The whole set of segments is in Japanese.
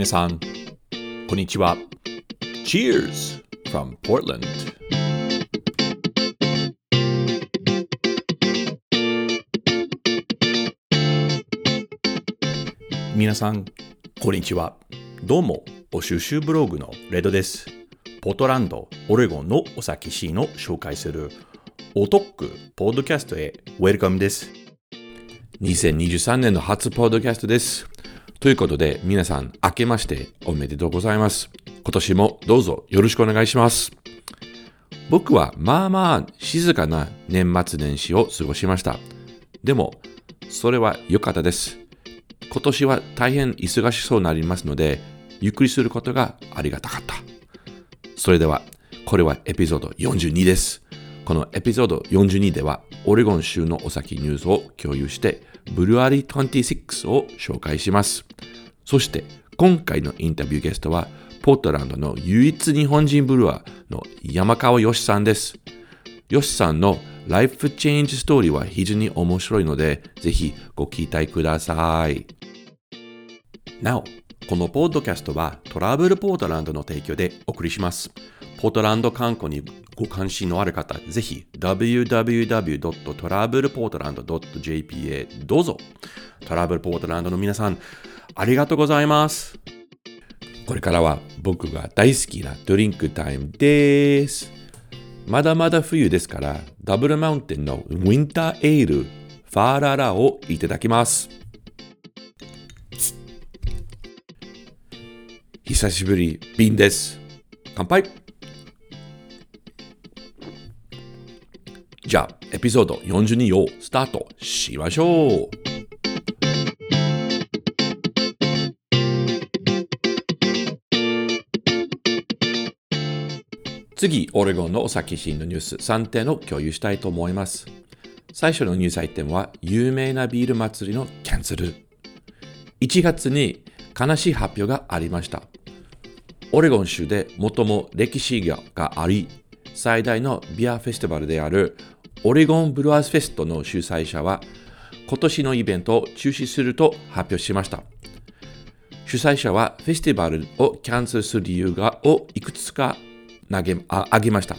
皆さん、こんにちは。Cheers from Portland! 皆さん、こんにちは。どうも、お収集ブログのレッドです。ポートランド、オレゴンのお酒シーンを紹介するおトックポッドキャストへウェルカムです。2023年の初ポッドキャストです。ということで、皆さん、明けましておめでとうございます。今年もどうぞよろしくお願いします。僕はまあまあ静かな年末年始を過ごしました。でも、それは良かったです。今年は大変忙しそうになりますので、ゆっくりすることがありがたかった。それでは、これはエピソード42です。このエピソード42では、オレゴン州のお酒ニュースを共有して、ブルアリー26を紹介します。そして今回のインタビューゲストはポートランドの唯一日本人ブルワーの山川よしさんです。よしさんのライフチェンジストーリーは非常に面白いので、ぜひご期待ください。なお、このポッドキャストはトラブルポートランドの提供でお送りします。ポートランド観光にご関心のある方、ぜひ www.travelportland.jp へどうぞ。トラブルポートランドの皆さん、ありがとうございます。これからは僕が大好きなドリンクタイムです。まだまだ冬ですから、ダブルマウンテンのウィンターエール、ファーララをいただきます。久しぶり、瓶です。乾杯じゃあ、エピソード42をスタートしましょう。次、オレゴンのお酒シーンのニュース3点を共有したいと思います。最初のニュースアイテムは、有名なビール祭りのキャンセル。1月に悲しい発表がありました。オレゴン州で最も歴史があり、最大のビアフェスティバルであるオレゴンブルワーズフェストの主催者は、今年のイベントを中止すると発表しました。主催者はフェスティバルをキャンセルする理由がをいくつか投げあ挙げました。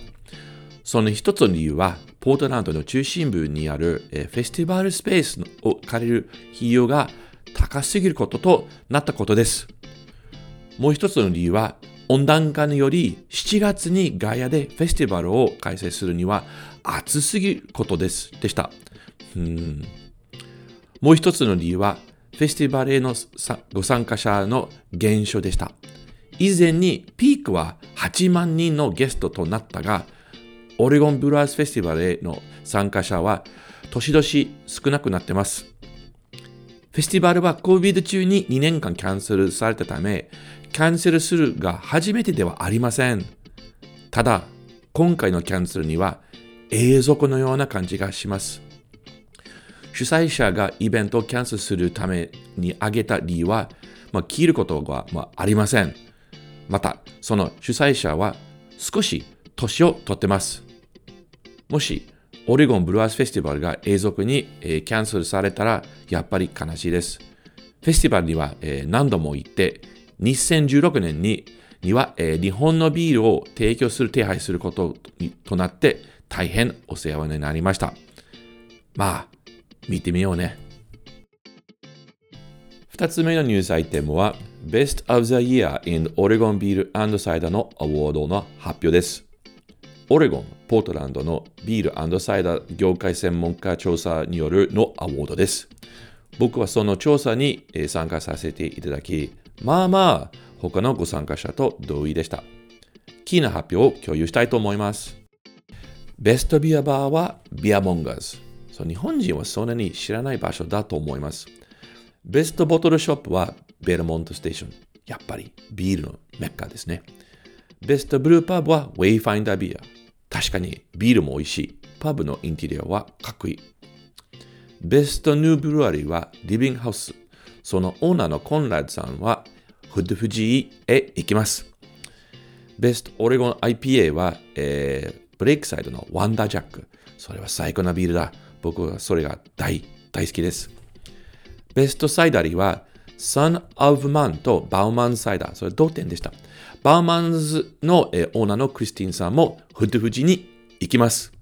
その一つの理由は、ポートランドの中心部にあるフェスティバルスペースを借りる費用が高すぎることとなったことです。もう一つの理由は、温暖化により7月にガヤでフェスティバルを開催するには暑すぎることです。でした。うんもう一つの理由は、フェスティバルへのご参加者の減少でした。以前にピークは8万人のゲストとなったが、オレゴンブルースフェスティバルへの参加者は年々少なくなってます。フェスティバルは COVID 中に2年間キャンセルされたため、キャンセルするが初めてではありません。ただ、今回のキャンセルには永続のような感じがします。主催者がイベントをキャンセルするために挙げた理由は、まあ、切ることが、まあ、ありません。また、その主催者は少し年を取ってます。もし、オレゴンブルワーズフェスティバルが永続に、え、キャンセルされたら、やっぱり悲しいです。フェスティバルには、え、何度も行って、2016年にには、え、日本のビールを提供する手配することとなって大変お世話になりました。まあ、見てみようね。二つ目のニュースアイテムは Best of the Year in Oregon Beer and Cider のアワードの発表です。オレゴン、ポートランドのビールサイダー業界専門家調査によるのアワードです。僕はその調査に参加させていただき、まあまあ他のご参加者と同意でした。キーな発表を共有したいと思います。ベストビアバーはビアモンガーズ。そう日本人はそんなに知らない場所だと思います。best bottle shop はベルモントステーション。やっぱりビールのメッカですね。 best brewpub は Wayfinder Beer。確かにビールも美味しい。パブのインテリアはかっこいい。 best new brewery はリビングハウス。そのオーナーのコンラッドさんはフッドフジーへ行きます。 best Oregon IPA は、え、ブレイクサイドのワンダージャック。それは最高なビールだ。僕はそれが大大好きです。 best cidery は Son of Man とバウマンサイダー、それ同点でした。バウマンズの、えー、オーナーのクリスティンさんもフッドフジに行きます。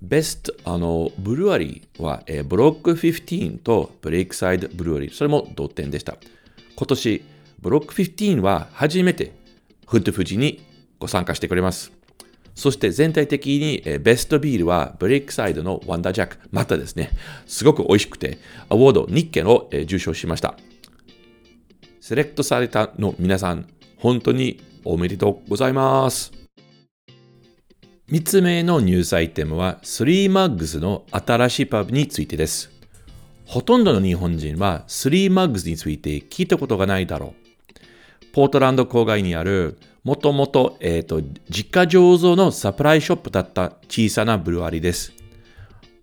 best、あの、 brewery は、えー、ブロック15とブレイクサイドブルワリー、それも同点でした。今年、ブロック15は初めてフッドフジにご参加してくれます。そして全体的に、え、ベストビールはブレイクサイドのワンダージャック。またですね、すごく美味しくて、アワード日件を、え、受賞しました。セレクトされたの皆さん、本当におめでとうございます。3つ目のニュースアイテムは、3マッグズの新しいパブについてです。ほとんどの日本人は3マッグズについて聞いたことがないだろう。ポートランド郊外にある、もともと、えっ、ー、と、実家醸造のサプライショップだった小さなブルワリです。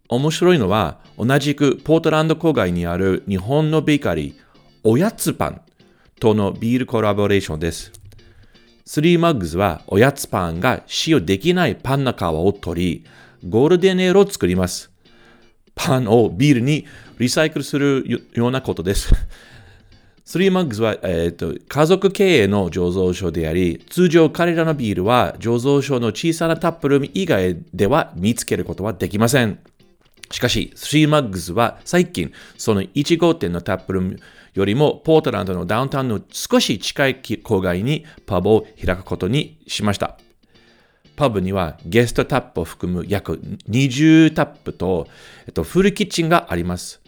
面白いのは、同じくポートランド郊外にある日本のベーカリー、おやつパンとのビールコラボレーションです。スリーマッグズはおやつパンが使用できないパンの皮を取り、ゴールデンエールを作ります。パンをビールにリサイクルするようなことです。スリーマッグズは、えーと、家族経営の醸造所であり、通常彼らのビールは醸造所の小さなタップルーム以外では見つけることはできません。しかし、スリーマッグズは最近、その1号店のタップルームよりもポートランドのダウンタウンの少し近い郊外にパブを開くことにしました。パブにはゲストタップを含む約20タップと、えっと、フルキッチンがあります。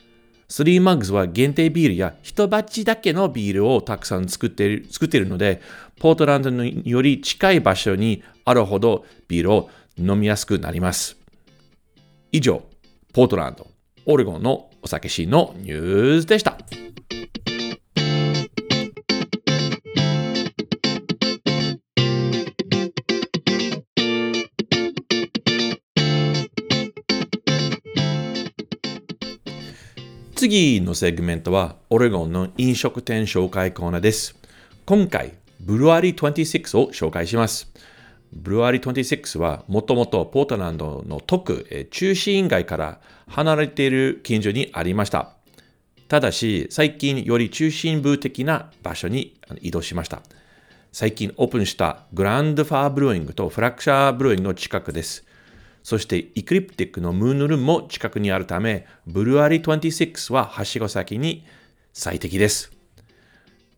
スリーマッグズは限定ビールや一鉢だけのビールをたくさん作っている作っているので、ポートランドにより近い場所にあるほどビールを飲みやすくなります。以上、ポートランド、オレゴンのお酒シーンのニュースでした。次のセグメントはオレゴンの飲食店紹介コーナーです。今回、ブルワリー26を紹介します。ブルワリー26はもともとポートランドの特中心街から離れている近所にありました。ただし、最近より中心部的な場所に移動しました。最近オープンしたグランドファーブルーイングとフラクシャーブルーイングの近くです。そしてイクリプティックのムーンルームも近くにあるため、ブルワリー26ははしご先に最適です。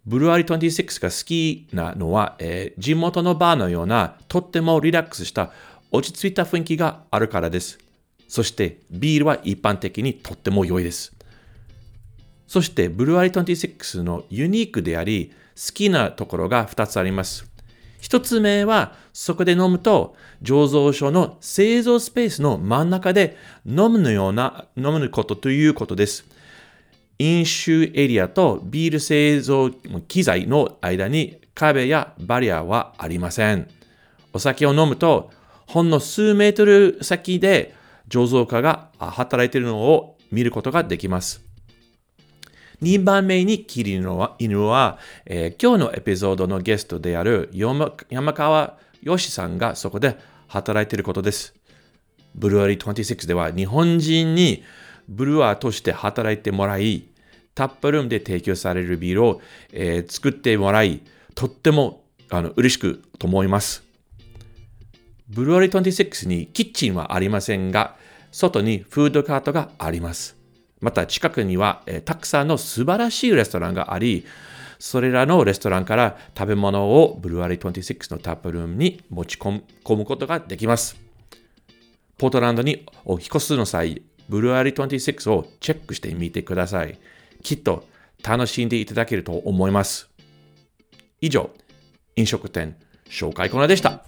ブルワリー26が好きなのは、えー、地元のバーのようなとってもリラックスした落ち着いた雰囲気があるからです。そしてビールは一般的にとっても良いです。そしてブルワリー26のユニークであり好きなところが2つあります。一つ目は、そこで飲むと、醸造所の製造スペースの真ん中で飲むのような、飲むことということです。飲酒エリアとビール製造機材の間に壁やバリアはありません。お酒を飲むと、ほんの数メートル先で醸造家が働いているのを見ることができます。2番目にキリの犬は、えー、今日のエピソードのゲストである山川よしさんがそこで働いていることです。ブルワリー26では日本人にブルワーとして働いてもらい、タップルームで提供されるビールを、えー、作ってもらい、とってもあの嬉しくと思います。ブルワリー26にキッチンはありませんが、外にフードカートがあります。また近くには、えー、たくさんの素晴らしいレストランがあり、それらのレストランから食べ物をブルワリー26のタップルームに持ち込むことができます。ポートランドにお引越すの際、ブルワリー26をチェックしてみてください。きっと楽しんでいただけると思います。以上、飲食店紹介コーナーでした。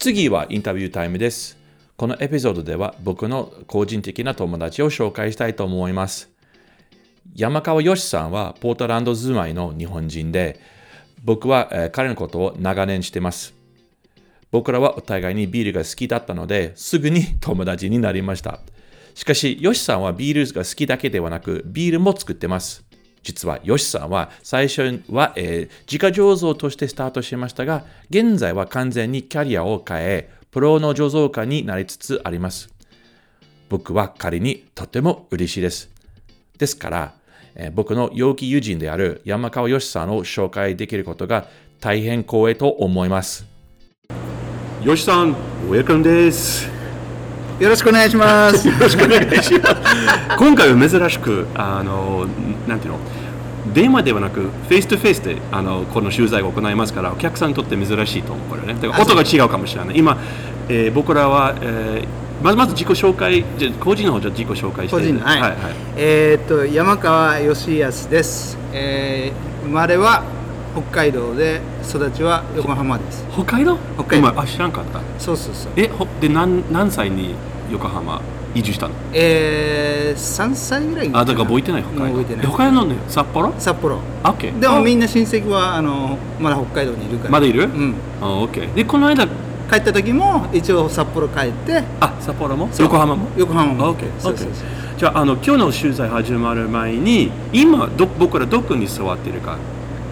次はインタビュータイムです。このエピソードでは僕の個人的な友達を紹介したいと思います。山川よしさんはポートランド住まいの日本人で、僕は、彼のことを長年してます。僕らはお互いにビールが好きだったので、すぐに友達になりました。しかし、よしさんはビールが好きだけではなく、ビールも作ってます。実はヨシさんは最初は、えー自家醸造としてスタートしましたが、現在は完全にキャリアを変え、プロの醸造家になりつつあります。僕は彼にとても嬉しいです。ですから、えー僕の陽気友人である山川よしさんを紹介できることが大変光栄と思います。よしさん、 welcome です。よろしくお願いします。よろしくお願いします。今回は珍しく、あの、なんていうの、電話ではなく、 face to face であのこの取材を行いますから、お客さんにとって珍しいと思う、これね。だから音が違うかもしれない。今、えー僕らは、えーまずまず自己紹介、じゃあ個人の方じゃあ自己紹介して。個人の、はい、はい、はい。えーっと山川義康です。えー生まれは北海道で育ちは横浜です。北海道？北海道今あ、知らんかった。そうそうそう。え、ほで何何歳に横浜？移住したの？えー、3歳ぐらいにあ、だから覚えてない北海道。覚えてないで北海道のね札幌？札幌。あ、オッケー。でもみんんな親戚はあのまだ北海道にいるから。まだいる？うん。あ、オッケー。で、この間、帰った時も一応札幌帰ってあ、札幌も？横浜も？横浜も。あ OK そうそうそうじゃああの今日の取材始まる前に今ど僕らどこに座っているか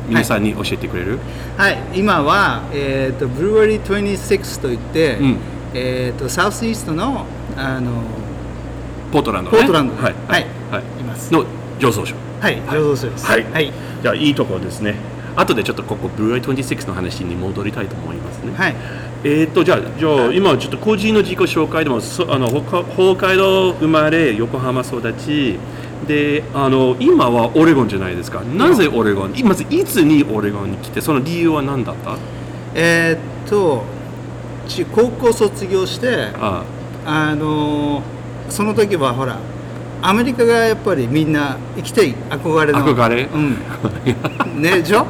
皆さんに教えてくれる、はい、今は、えー、とブルワリー26といって、うん。えー、とサウスイーストのあのポートランド、ね、ポートランドはい。はい。はい。います。の醸造所はい。醸造所です。はい。はい、じゃあいいところですね。後でちょっとここブルーアイ26の話に戻りたいと思いますね。はい。えー、とじゃあじゃあ今ちょっと個人の自己紹介でもそあの北北海道生まれ横浜育ちであの今はオレゴンじゃないですか。なぜオレゴンいまずいつにオレゴンに来てその理由は何だった？えーっとち高校卒業してああ。のその時はほらアメリカがやっぱりみんな行きたい憧れの。憧れ？うん。ねでしょ？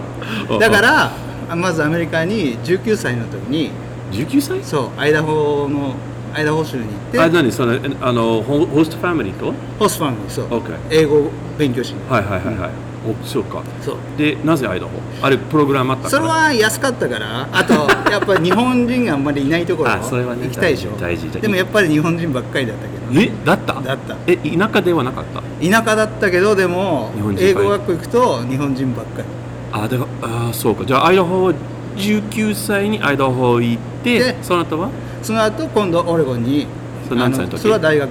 うん。だからあまずアメリカに19歳の時に。19歳？そうアイダホのアイダホ州に行って。あ何？そのあのホホストファミリーと？ホストファミリーそう、OK 英語を勉強しにはいはいはいはい、おそうか。そう。でなぜアイダホ？あれプログラムあったからそれは安かったから。あと やっぱり日本人があんまりいないところあそれはね行きたいでしょ？大事でもやっぱり日本人ばっかりだったけど。えだった？だった。え田舎ではなかった？田舎だったけどでも英語学校行くと日本人ばっかり。あでもあそうか。じゃあアイダホ19歳にアイダホ行ってでその後は？その後今度オレゴンにそれ何歳の時？それは大学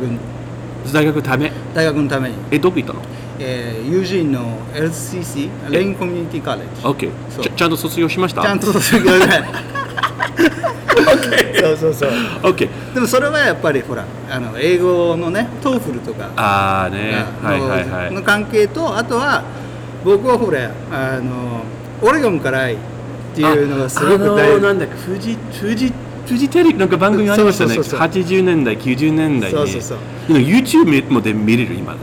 大学ため？大学のために、えどこ行ったの？えー、ユージーンの LCC レインコミュニティカレッジ ?OK ちゃちゃんと卒業しました？ちゃんと卒業で そうそうそう。OK でもそれはやっぱりほらあの英語のね TOEFL とかああね。のはいはいはい。の関係とあとは僕はほらあのオレゴンからっていうのがすごく大事、なんだっけ富士富士富士テレビなんか番組ありましたね。そうそうそうそう。80年代90年代に。そうそうそう。YouTube もで見れる今ね。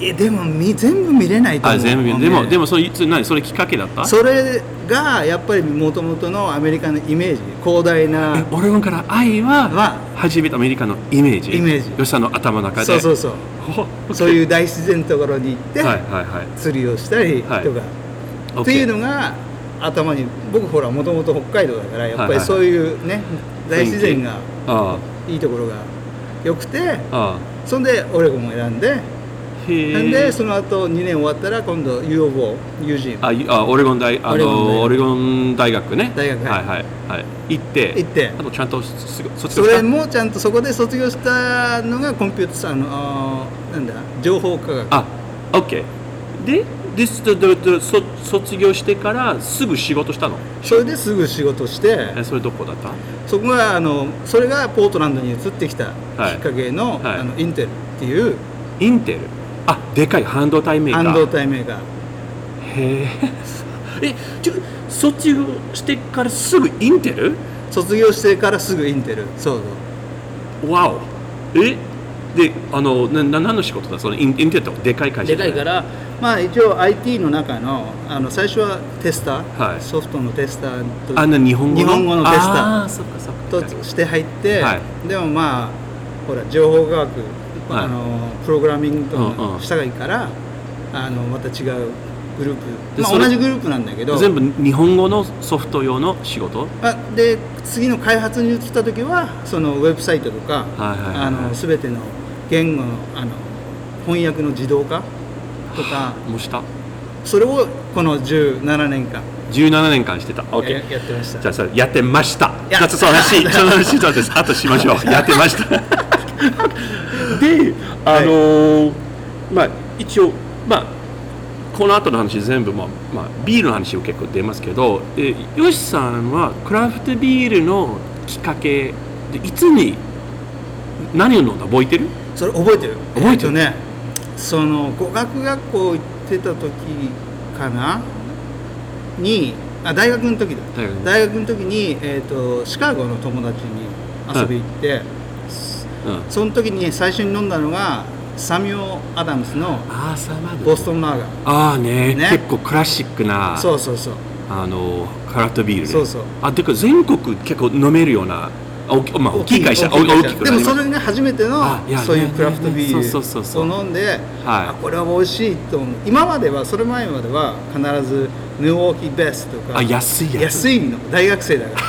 えでもみ全部見れないと思う。あ全部見ね。でもでもそれいつ何それきっかけだった？それがやっぱりもともとのアメリカのイメージ。広大な。えオレゴンから愛はは。初めてアメリカのイメージ。イメージ。吉さんの頭の中で。そうそうそう。ほそういう大自然のところに行って、はいはいはい。釣りをしたりとか、はいっていうのが頭に僕ほらもともと北海道だからやっぱいはい。そういうね大自然があいいところが良くてそんでオレゴンを選んでなんでえその後2年終わったら今度 U of O 友人あいあオレゴン大あオレゴン大学。のオレゴン大学ね。大学。はいはいはい。はい行って。行って。あとちゃんと卒そ業した。れもちゃんとそこで卒業したのがコンピューターあのあーなんだ情報科学。あ、OK。で、ででででそ卒業してからすぐ仕事したの？それですぐ仕事してえそれどこだった？そこがあのそれがポートランドに移ってきたきはいっかけの,、はいあのインテルっていうインテル？あ、でかい半導体メーカー。半導体メーカーへえ。え、ちょ卒業してからすぐインテル？卒業してからすぐインテルそうそうわお。えで、あの、なな何の仕事だ？そのインインテルってでかい会社でかいからまあ一応 IT の中のあの最初はテスター、はい。ソフトのテスターとあな日本語の？日本語のテスタあーそっかそっか。ーとして入って、はい。でもまあほら情報科学、はい。あのプログラミングとかしたがいいから、あのまた違うグループ、まあ、同じグループなんだけど全部日本語のソフト用の仕事？あで次の開発に移った時はそのウェブサイトとか、はいはいはいはい。あの全ての言語のあの翻訳の自動化とかもうした？それをこの17年間17年間してた。や OK。やってましたじゃあそれやってました。や ちょっとその話、その話。あとしましょう。やってました。で、あのーまあ一応まあこの後の話全部まあまあビールの話を結構出ますけど、えヨシさんはクラフトビールのきっかけでいつに何を飲んだ？覚えてる？それ覚えてる？覚えてる。えっとねその語学学校行ってた時かな？にあ大学の時だ。大学大学の時に、えー、とシカゴの友達に遊び行って、うん。その時に最初に飲んだのがサミュオ・アダムスのボストンマーガ。ーああね。ね。結構クラシックなそうそうそう。あのクラフトビールね。そうそう。あてか全国結構飲めるようなあ大き,、まあ、大きい会社でもそれが初めてのそういうクラフトビールを飲んではい。あこれは美味しいと思う。今まではそれ前までは必ずヌーウォーキーベスとかあ安いやつ。安いの。大学生だから。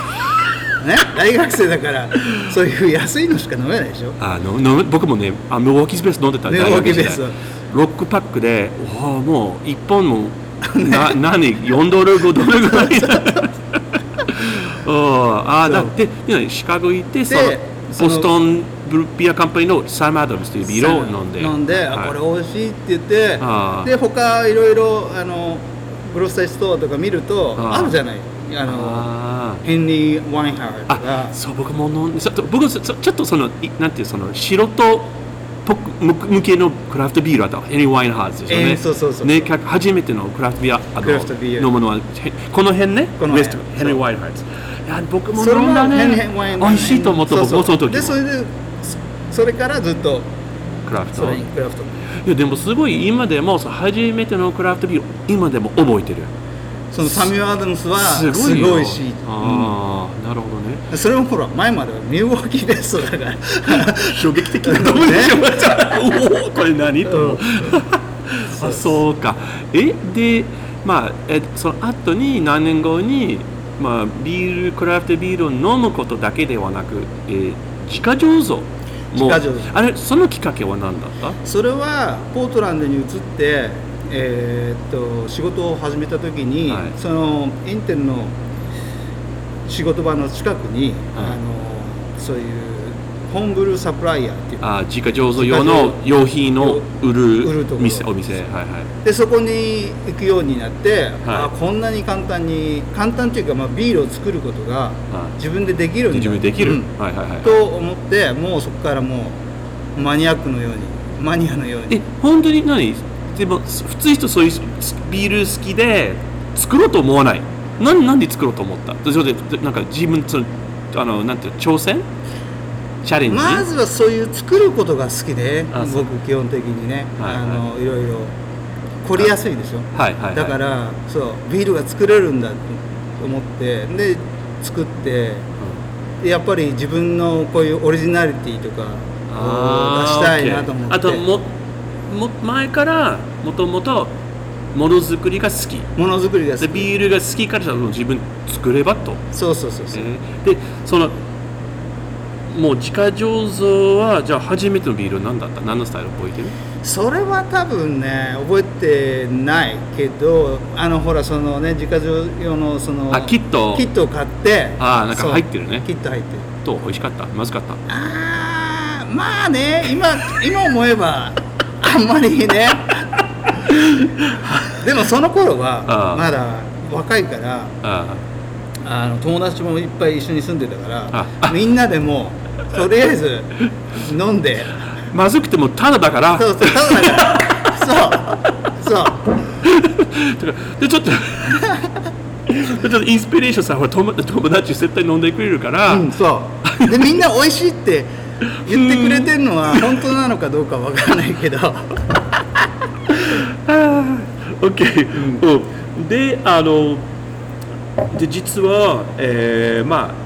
ね？大学生だからそういう安いのしか飲めないでしょ？あのの僕もねあミルウォーキースベース飲んでた。ミルウォーキーベース。大学時代。ロックパックでおおもう1本もな 何？4ドル？5ドル？ぐらいおあそうだってでシカゴ行ってそのボストンブルビアカンパニーのサム・アダムスというビールを飲んで。飲んで、あはい。これ美味しいって言ってで他いろいろあのグロッサリーストアとか見るとあるじゃない。あのあー。ヘンリー・ワインハーとあかそう僕も飲んでちょっと僕そちょっとそのいなんていうその素人っぽく向向けのクラフトビールあったヘンリー・ワインハーズですよね、えーそうそうそうねか初めてのクラフトビールあのものはへこの辺ね。この辺。ヘンリー・ワインハーズいや僕も飲んだね。美味しいと思った僕もその時でそれでそそれからずっとクラフト。クラフト。いやでもすごい今でも初めてのクラフトビール今でも覚えてる。そのサミュア・アダムスはすすごいし、ああ、なるほどね。うんそれもほら前まではミルウォーキーベストだから衝撃的なところでしょ、おおこれ何？と思う。あそうか。えでまあえその後に何年後にまあビールクラフトビールを飲むことだけではなく、えー自家醸造も自家醸造。あれそのきっかけは何だった？それはポートランドに移って、えーっと仕事を始めた時に、はい。そのインテルの仕事場の近くに、はい。あのそういうホームブルーサプライヤーっていうあ自家醸造用の用品を売る売るところ店お店はいはいでそこに行くようになって、はいあこんなに簡単に簡単というか、まあ、ビールを作ることが自分でできるんだ自分でできる、うんはいはいはいと思ってもうそこからもうマニアックのようにマニアのようにえ本当に何でも普通人そういうビール好きで作ろうと思わないなんなんで作ろうと思ったそれでなんか自分そのあのなんていう挑戦チャレンジ、まずはそういう作ることが好きで僕基本的にね、はいはい。あのいろいろ。凝りやすいでしょはいはいはい。だからそうビールが作れるんだと思ってで作ってでやっぱり自分のこういうオリジナリティとかを出したいなと思って。あともも前からもともとものづくりが好き。ものづくりが好き。でビールが好きから自分作ればと、そうそうそうそう、えー。でそのもう自家醸造はじゃあ初めてのビールは何だった？何のスタイル？覚えてる？それは多分ね覚えてないけどあのほらそのね自家醸用のそのあキット。キットを買ってあーなんか入ってるね。キット入ってる。と美味しかった？まずかった？あーまあね今今思えば あんまりね。でもその頃あはあまだ若いからああの友達もいっぱい一緒に住んでたからあみんなでもう とりあえず飲んで。ーまずくてもただだから。そうそうただだから。そう。そう。でちょっとで ちょっとインスピレーションさんは友友達絶対飲んでくれるから、うん、そう。でみんな美味しいって言ってくれてるのは本当なのかどうかわからないけど。OK、うん、であので実は、えーまあ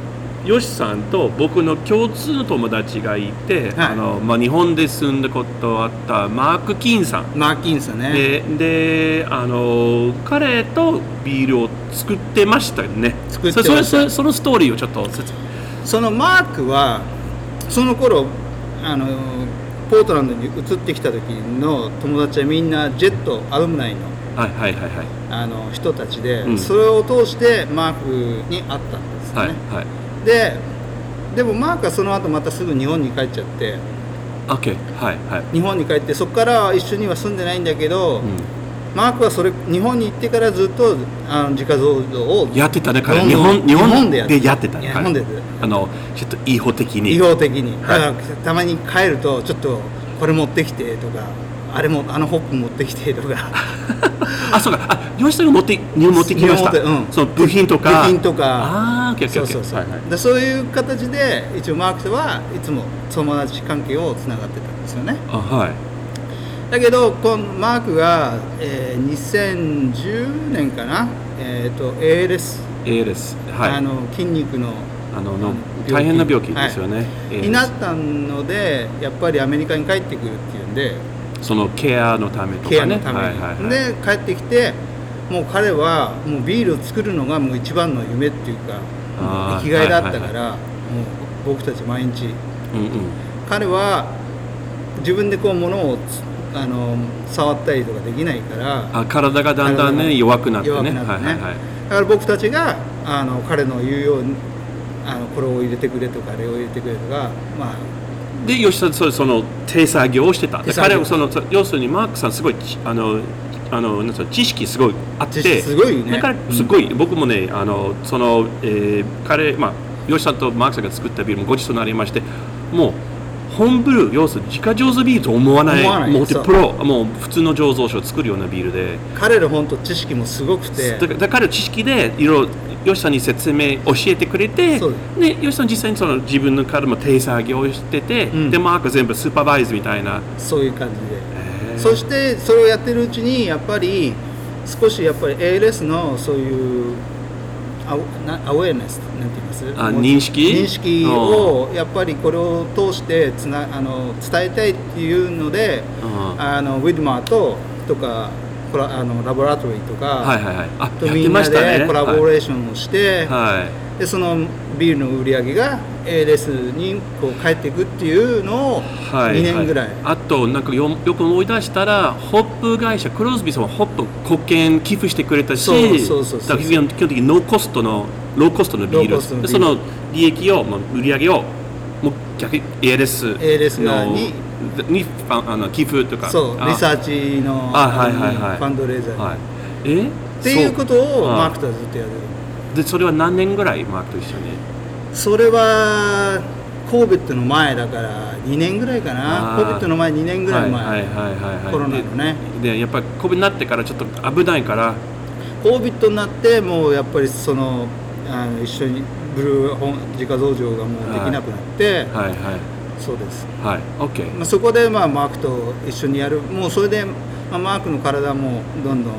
ヨシさんと僕の共通の友達がいて、はい。あのまあ、日本で住んだことあったマーク・キンさん。マーキンスね。でであの彼とビールを作ってましたよね。作ってました。そのストーリーをちょっと説そのマークはその頃あのポートランドに移ってきた時の友達はみんなジェットアルムナイのはいはいはいはい。あの人たちで、うん。それを通してマークに会ったんですよね、はいはいででもマークはその後またすぐ日本に帰っちゃって。OK はいはい。日本に帰ってそこからは一緒には住んでないんだけど、うマークはそれ日本に行ってからずっとあの自家増上をんやってたね彼。日本日本でやっでやってたね日本であのちょっと違法的に。違法的に、はい。だからたまに帰るとちょっとこれ持ってきてとかあれもあのホップ持ってきてとか。あそうか。あ吉さんが持って持ってきました。うん。その部品とか。部品とか。ああ OK OK そうそうそう、はいはい。でそういう形で一応マークとはいつも友達関係をつながってたんですよね。あはい。だけどこのマークが、えー2010年かな、えー、と ALS、ALS はい。あの筋肉の。あのの大変な病気ですよね、ALS になったのでやっぱりアメリカに帰ってくるっていうんでそのケアのためとかね。ケアのために、はいはいはい、で帰ってきてもう彼はもうビールを作るのがもう一番の夢っていうか生きがいだったから、はいもう僕たち毎日。うんうん。彼は自分でこう物をつあの触ったりとかできないからあ体がだんだんね弱くなってね。ね。はいはいはい。だから僕たちがあの彼の言うようにあのこれを入れてくれとかあれを入れてくれとかまあで吉田そその手作業をしてた。彼はそのそ要するにマークさんすごいちあのあのなん知識すごいあって。すごいね。だからすごい、僕もねあのその、えー彼まあ吉さんとマークさんが作ったビールもごちそうになりましてもうホームブルー要するに自家醸造ビールと思わない思わない。もうプロもう普通の醸造所を作るようなビールで。彼の本当知識もすごくて。だから知識でいろいろ吉さんに説明教えてくれてで吉さん実際にその自分の彼も手作業をしてて、うん。でマークは全部スーパーバイズみたいな。そういう感じで。そしてそれをやってるうちにやっぱり少しやっぱり ALS のそういうアウェアネスなんて言います？あ認識？認識をやっぱりこれを通してつなあの伝えたいっていうのでうんあのウィドマーととかあのラボラトリーとか、はいはいはい。あとやってみんなましたね。でコラボレーションをして、はい、はいでそのビールの売り上げが ALS にこう返っていくっていうのをはい2年ぐらい、あとなんかよよく思い出したらホップ会社クロスビーさんはホップ貢献寄付してくれたしそうそうそうそうだから基本的にノーコストのローコストのビール。ロール。でその利益を、まあ、売り上げをもう逆に ALS, ALS 側ににああの寄付とか。そうあ。リサーチのあはいはいはい。ファンドレーザーに、はい。え？っていうことをあマークとはずっとやるでそれは何年ぐらいマークと一緒に？それは COVID の前だから2年ぐらいかな。あー。COVID の前2年ぐらい前、はいはいはいはいはい。コロナのね。ででやっぱり COVID になってからちょっと危ないから？COVID になってもうやっぱりそのあの一緒にブルー本自家増上がもうできなくなって、はいはい。そうです、はい OK まあ、そこでまあマークと一緒にやる。もうそれで、まあ、マークの体もどんどん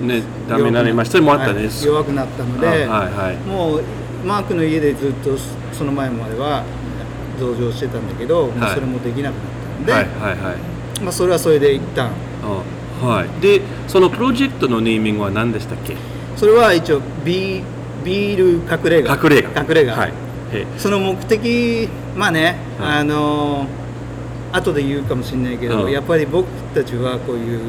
ねダメになりました。もあったね、はい弱くなったので、あはいはい。もうマークの家でずっとその前までは増上してたんだけど、もうそれもできなくなったので、はいはいはい。まあ、それはそれで一旦。あはい。でそのプロジェクトのネーミングは何でしたっけ？それは一応ビービール隠れ家。隠れ家。隠れ家、はい。えその目的まあね、はい。あの後で言うかもしれないけど、うん。やっぱり僕たちはこういう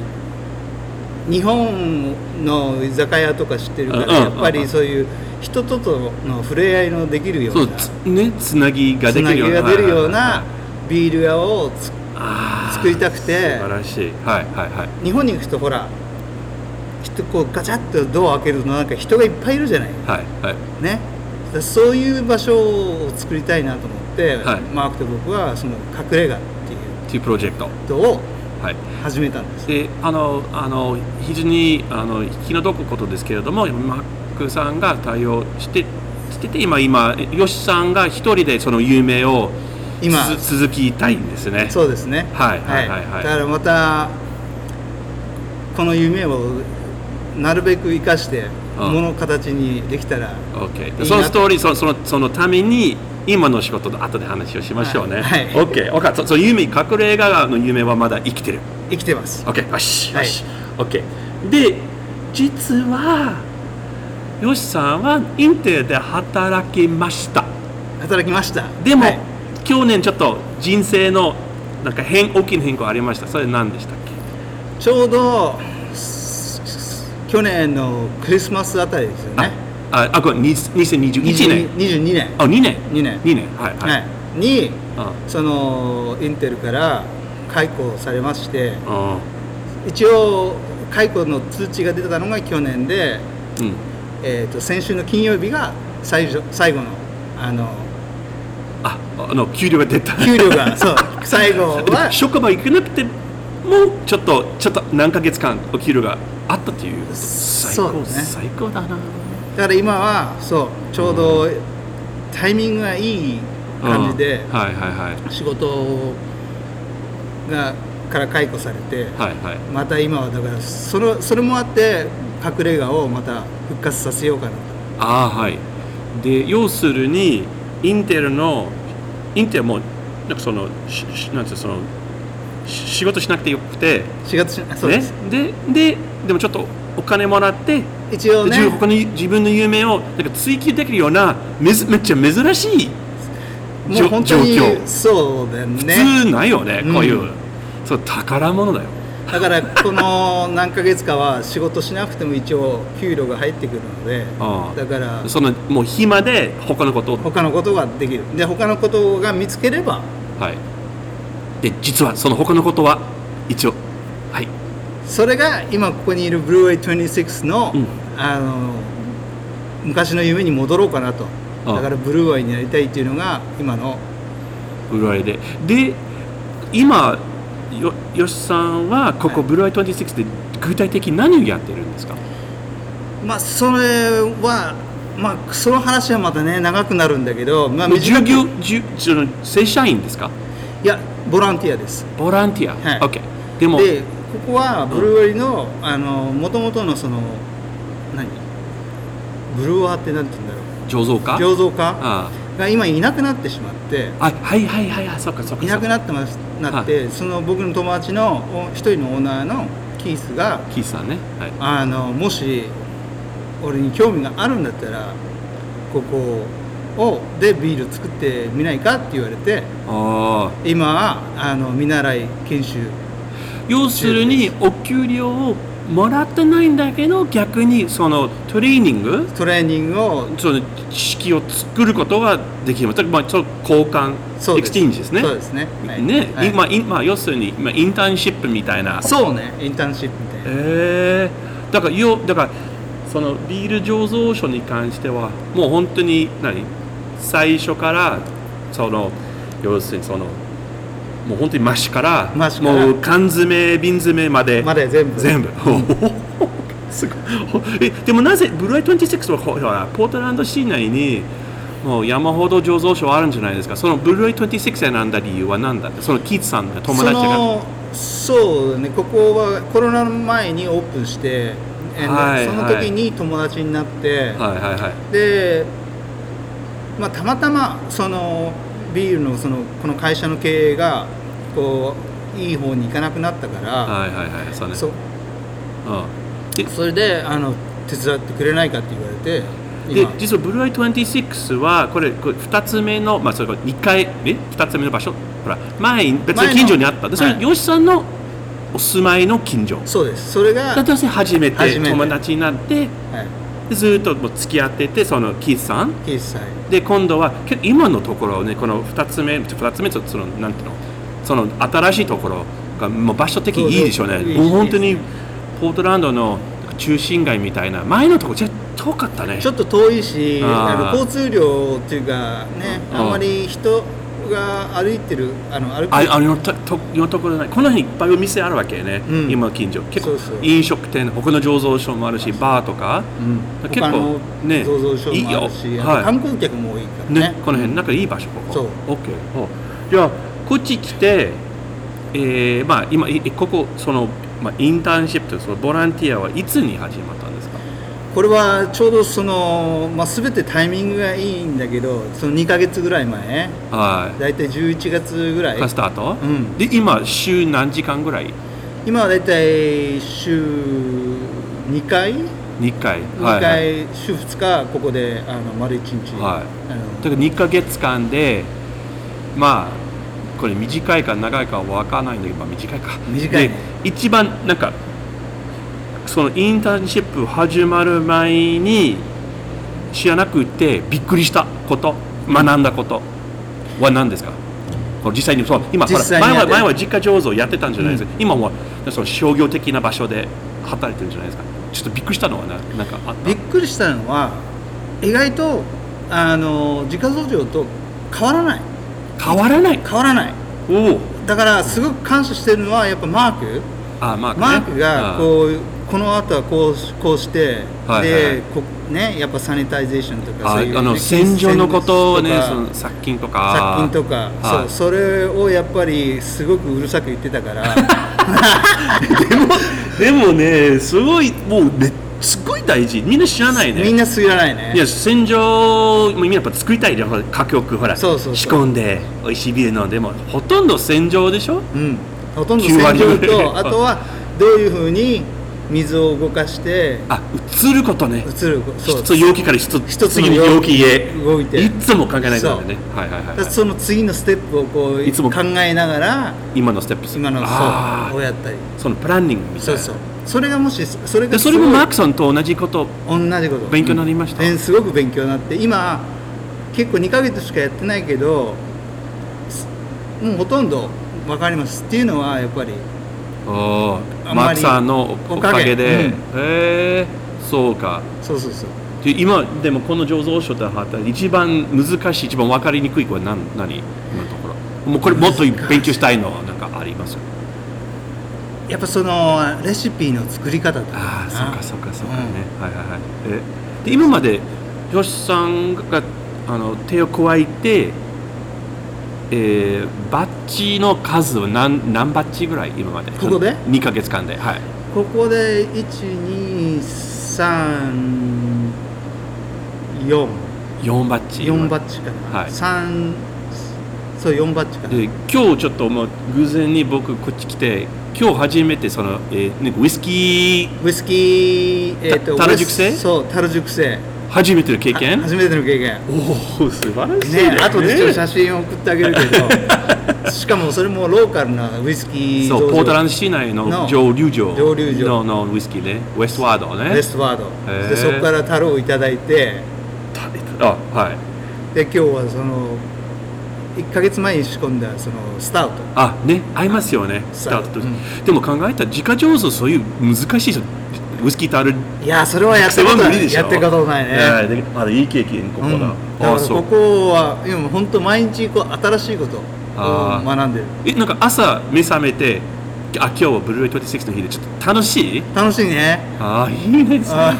日本の居酒屋とか知ってるから、やっぱりそういう人ととの触れ合いのできるよそううなつねつなぎがつなぎできるような。るようなはいビール屋を作りたくて。素晴らしい。はいはいはい。日本に行くとほら人こうガチャッとドア開けるとなんか人がいっぱいいるじゃない。はいはい。ね。そういう場所を作りたいなと思って、はい。マークと僕はその隠れ家っていう。っていうプロジェクト。をはい始めたんです。であのあの非常にあの気の毒ことですけれどもマックさんが対応してしてて今今吉さんが一人でその有名を今つ続きたいんですね。そうですね。はいはいはい。はいだからまたこの夢をなるべく生かしてうん。もの形にできたらいいなそのストーリーそそのそのために今の仕事の後で話をしましょうね、はいはい。OK 分かった。その夢隠れ家の夢はまだ生きてる。生きてます。OK よしはい。よし、OK で実はよしさんはインテルで働きました。働きました。でも、はい。去年ちょっと人生のなんか変大きな変更ありました。それ何でしたっけ？ちょうど去年のクリスマスあたりですよねああこれに2021年。22年。あ2年。2年。2年。はいはい、はい、にあそのインテルから解雇されましてあ一応解雇の通知が出たのが去年で、うん。えー、と先週の金曜日が最初最後のあのああの給料が出た。給料が そう最後は職場行けなくてもちょっとちょっと何ヶ月間お給料があったっていう最高そうですね最高だなだから今はそうちょうどタイミングがいい感じでうん。はいはいはい。仕事がから解雇されてはいはい。また今はだからそのそれもあって隠れ家をまた復活させようかなと。ああはい。で要するにインテルのインテルもなんかそのししなんてそのし仕事しなくてよくて。4月しそうです、ね、でででもちょっとお金もらって一応ね。自他の自分の夢をなんか追求できるようなめずめっちゃ珍しいもう本当に状況。そうだよ普ね通ないよね、うん。こういう。そう宝物だよ。だからこの何ヶ月かは仕事しなくても一応給料が入ってくるので。ああ。だからそのもう暇で他のことを。他のことができる。で他のことが見つければ。はい。で実はその他のことは一応はい。それが今ここにいるブルーウェイ26の,、うんあの昔の夢に戻ろうかなと。だからブルーアイになりたいっていうのが今の。ブルーアイで。で今よよしさんはここはい。ブルーアイ26で具体的に何をやってるんですか？まあそれはまあその話はまたね長くなるんだけど、まあ、従業従その正社員ですか？いやボランティアです。ボランティア、はい。OK でもでここはブルーアイのあの元々のその何ブルワーってなんて言うんだろう。醸造家醸造家あが今いなくなってしまって。あはいはいはいはいそっかそっか。いなくななってますなってその僕の友達のお一人のオーナーのキースがキーさんね。はい。あのもし俺に興味があるんだったらここをでビール作ってみないかって言われてああ。今はあの見習い研修。要するにお給料をもらってないんだけど逆にそのトレーニング？トレーニングをその知識を作ることができる。まあ、その交換 exchange ですね。そうですね。はい。ね、はい。今今要するに今インターンシップみたいな。そうね。インターンシップみたいな。えー、だからよだからそのビール醸造所に関してはもう本当に何？最初からその要するにそのもう本当にマシからマシから。もう缶詰瓶詰まで。まで全部。全部。すごい。えでもなぜブルーアイ26はほらポートランド市内にもう山ほど醸造所あるんじゃないですか。そのブルーアイ26選んだ理由は何だって。そのキーツさんが友達が。そのそうだねここはコロナの前にオープンして、えーはい。その時に友達になって、はいはいはい。で、まあ、たまたまそのビールのそのこの会社の経営がこういい方に行かなくなったから、はいはいはいそうね。そう。うん。でそれであの手伝ってくれないかって言われてで今。実はブルーアイ26はこれこれ2つ目の、まあ、それこれ2回え？2つ目の場所？ほら前に別の。近所にあった。でそれはい。吉さんのお住まいの近所。そうです。それが、だって初めて初めて。友達になってはい、でずっともう付き合っててそのキースさん。決済で今度は今のところねこの2つ目2つ目とそのなんていうの？その新しいところがもう場所的にいいでしょうね。もう本当にポートランドの中心街みたいな前のところちょっと遠かったね。ちょっと遠いし交通量っていうかねうん。あんまり人が歩いてるあの歩くああのととのところない。この辺いっぱいお店あるわけね、うん。今近所。結構飲食店他の醸造所もあるしバーとか。うん。結構ね。醸造所もあるしいいよ。はい。観光客も多いからね。ねこの辺。なんかいい場所ここ。そう。OK おじゃあこっち来てえー、まあ今いここその、まあ、インターンシップとそのボランティアはいつに始まったこれはちょうどその、まあ、全てタイミングがいいんだけどその2か月ぐらい前。はい。大体11月ぐらい。がスタート、うん。で今週何時間ぐらい？今は大体週2回？2回。2はいはい。回週2日ここであの丸1日、はい。あの。だから2ヶ月間でまあこれ短いか長いかは分からないんだけど、まあ、短いか。短いね。で一番なんかそのインターンシップ始まる前に知らなくてびっくりしたこと学んだことは何ですか？実際にそう今前は前は実家醸造やってたんじゃないです。か、今はその商業的な場所で働いてるんじゃないですか？ちょっとびっくりしたのはななんかあった？びっくりしたのは意外とあの自家増場と変わらない。変わらない？変わらない。おお。だからすごく感謝してるのはやっぱマーク。あマーク、ね、マークがこうこの後はこうこうして、はいはい。はいでこねやっぱサニタイゼーションとかあそういう、ね、あの洗浄のことをねその殺菌とか。殺菌とか。はい。そうそれをやっぱりすごくうるさく言ってたから。でもねすごいもうねすごい大事。みんな知らないね。みんな知らないね。いや洗浄みんなやっぱ作りたいじゃんほら歌曲ほらそうそうそう。仕込んで美味しいビール飲んでも。ほとんど洗浄でしょ？うん、ほとんど9割洗浄とあとはどういうふうに水を動かしてあ映ることね。移るそう。一つ容器から一つ次の容器へ動いて。いつも考えないとダメね。はいはいはいその次のステップをこういつも。考えながら今のステップ今のあそうをやったり。ーそのプランニングみたいうな。そそう。それがもしそれがでそれもマークさんと同じこと同じこと。勉強になりました？うん。すごく勉強になって今結構2ヶ月しかやってないけどすもうほとんど分かります。っていうのはやっぱりあんまりマークさんのおおかげ。で、うん。へえ。そうか。そうそうそう。で今でもこの醸造所で働いて一番難しい一番分かりにくい子は何何？今のところ。もうこれもっと勉強したいのはなんかあります？やっぱそのレシピの作り方とか。ああそうかそうかそうかね、うはいはいはい。えで今まで吉さんがあの手を加えてえー、バッジの数は何何バッジぐらい今まで？ここで？2ヶ月間ではい。ここで1234 4バッジ。4バッチかな、はい。三そう4バッチかな。で今日ちょっともう偶然に僕こっち来て今日初めてその、えーウイスキーウイスキー、えーとた樽熟成？そう樽熟成初めての経験？は初めての経験。おお素晴らしいね。ね後でちょっと写真を送ってあげるけど。しかもそれもローカルなウイスキー。そうポートランドド市内のの蒸留所。蒸留所。ののウイスキーね。ウエストワー。ドねレストワードでそこから樽をいただいて。あはい。で今日はその1か月前に仕込んだそのスタウト。あね合いますよね。スタート。と、うん。でも考えたら自家醸造そういう難しいでしょウイスキーとあるいやそれはやったことないやってことないね。はいでまだいい経験ここだ、うん、だここは今本当毎日こう新しいことを学んでる。えなんか朝目覚めてあ今日はブルーレイ26の日でちょっと楽しい？楽しいね。ああいいねあ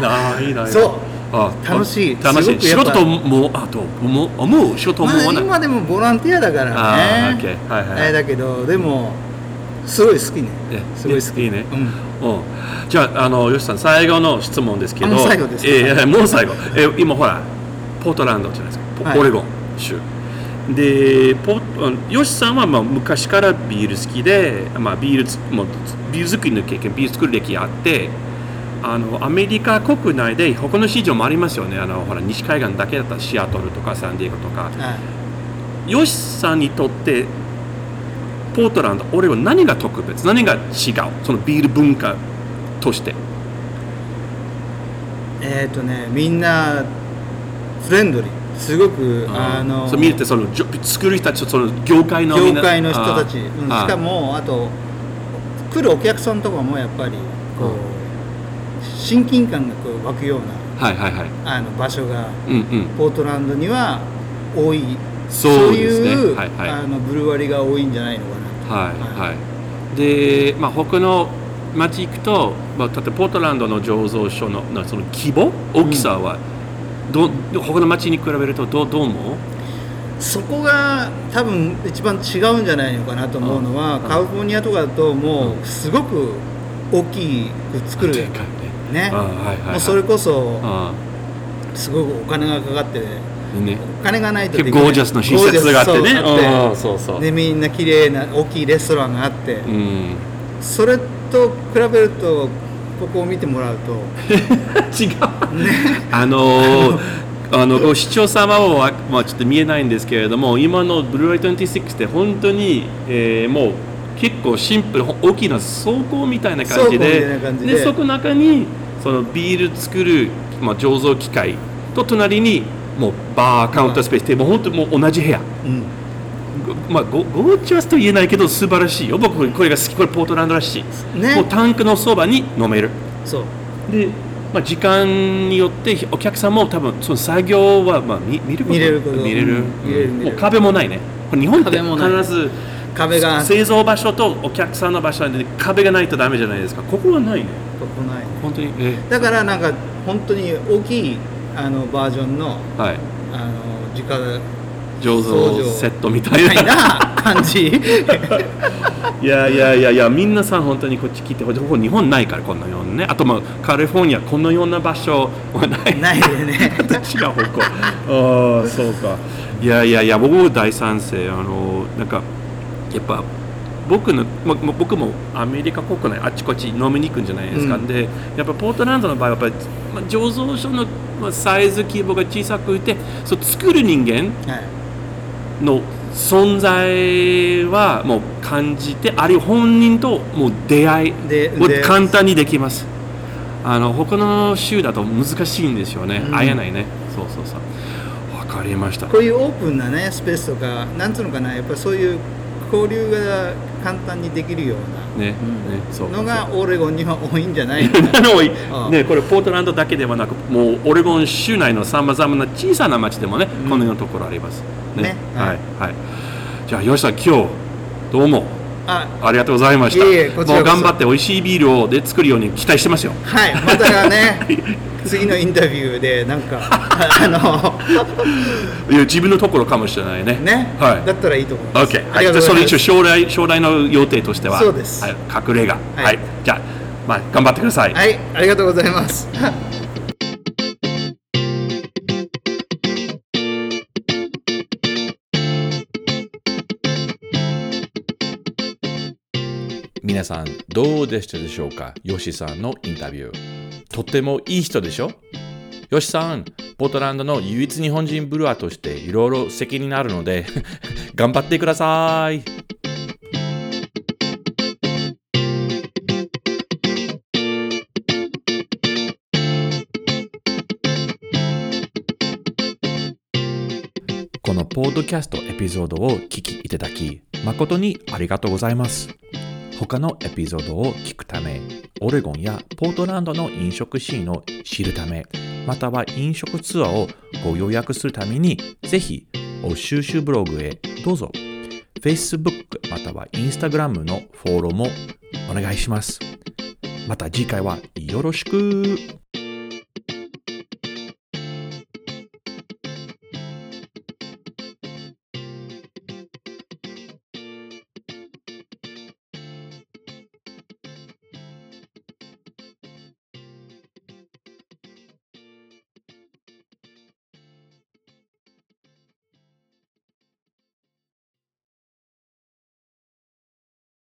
ああいいなそう。あ楽しい。楽しい。仕事ともうあともうもう仕事思わな。い、今でもボランティアだからね。OK はいはい。だけどでもすごい好きね。えすごい好き。いいね。うんうん、じゃああの吉さん最後の質問ですけど。あもう最後ですかえーもう最後、えー今ほらポートランドじゃないですか、ポはい。オレゴン州でポあ吉さんはまあ昔からビール好きで、まあ、ビールつもうビール作りの経験ビール作る歴あってあのアメリカ国内で他の市場もありますよね。あのほら西海岸だけだったらシアトルとかサンディエゴとか。はい。吉さんにとってポートランドオレゴン何が特別？何が違う？そのビール文化として。えっ、とねみんなフレンドリー。すごくあのそう見れてその作る人たちその業界の業界の人たち、うんしかもあと来るお客さんとかもやっぱりこう、うん親近感がこう湧くようなはいはいはい。あの場所がうんうん。ポートランドには多い。そうね。いう、はいはい。あのブルワリが多いんじゃないのかなはいはい。でまあ他の町行くと、まあ、例えばポートランドの醸造所のなその規模大きさは、ど他の町に比べるとどうどう思う？そこが多分一番違うんじゃないのかなと思うのは、うん。カリフォルニアとかだともうすごく大きく作るね。ね。もうそれこそあすごくお金がかかってーね。お金がないとできない。結構ゴージャスな施設があってね。そうそうでみんな綺麗な大きいレストランがあって、うん。それと比べるとここを見てもらうと。違う、あのーあのご視聴様は、まあ、ちょっと見えないんですけれども今のブルーライト26って本当に、えーもう結構シンプル大きな倉庫みたいな感じでで。そこの中にそのビール作る、まあ、醸造機械と隣にもうバーカウンタースペースでもう本当にもう同じ部屋。うん。ごまあ、ゴゴージャスと言えないけど素晴らしいよ。僕これが好き。これポートランドらしい、ね。もうタンクのそばに飲める。そう。で、まあ、時間によってお客さんも多分その作業は、まあ、見見ること。見れる見れる,、うん。見れもう壁もないね。これ日本って必ず壁が。製造場所とお客さんの場所で壁がないとダメじゃないですか。ここはないね。ここない。本当に。え。だからなんか本当に大きいあのバージョンのはい。あの自家醸造セットみたいな。感じ。いやいやいやいや皆さん本当にこっち来て日本ないからこのようなね。あとまあカリフォルニアこのような場所はない。ないでね。違う方向ああそうか。いやいやいや僕も大賛成。あのなんかやっぱ僕の、ま、ま僕もアメリカ国内あちこち飲みに行くんじゃないですか、うん。でやっぱポートランドの場合はやっぱり、まあ、醸造所の、まあ、サイズ規模が小さくてそう作る人間はい。の存在はもう感じてあるいは本人ともう出会いを簡単にできます。あの他の州だと難しいんですよね、うん。会えないね。そうそうそう。わかりました。こういうオープンなねスペースとかなんつうのかなやっぱそういう交流が簡単にできるようねねなそう。のがオレゴンには多いんじゃない？かなね、これポートランドだけではなくもうオレゴン州内のさまざまな小さな町でもね、うん。このようなところあります。ね。ね。はい。はいはい。じゃあ吉さん今日どうもあありがとうございました。いえいえこちらこそ。もう頑張って美味しいビールをで作るように期待してますよ。はい。またね 次のインタビューでなんか あのいや自分のところかもしれないね。ね、はい。だったらいいと思います。OK ありがとうございます。それ一応将来将来の予定としてはそうです。はい、隠れ家。はい。はい、じゃあまあ頑張ってください。はい。ありがとうございます 皆さんどうでしたでしょうか？ヨシさんのインタビュー。とってもいい人でしょ？ヨシさん、ポートランドの唯一日本人ブルワーとしていろいろ責任あるので 頑張ってください。このポッドキャストエピソードを聞きいただき誠にありがとうございます。他のエピソードを聞くため、オレゴンやポートランドの飲食シーンを知るため、または飲食ツアーをご予約するために、ぜひ、お収集ブログへどうぞ。Facebook または Instagram のフォローもお願いします。また次回はよろしく。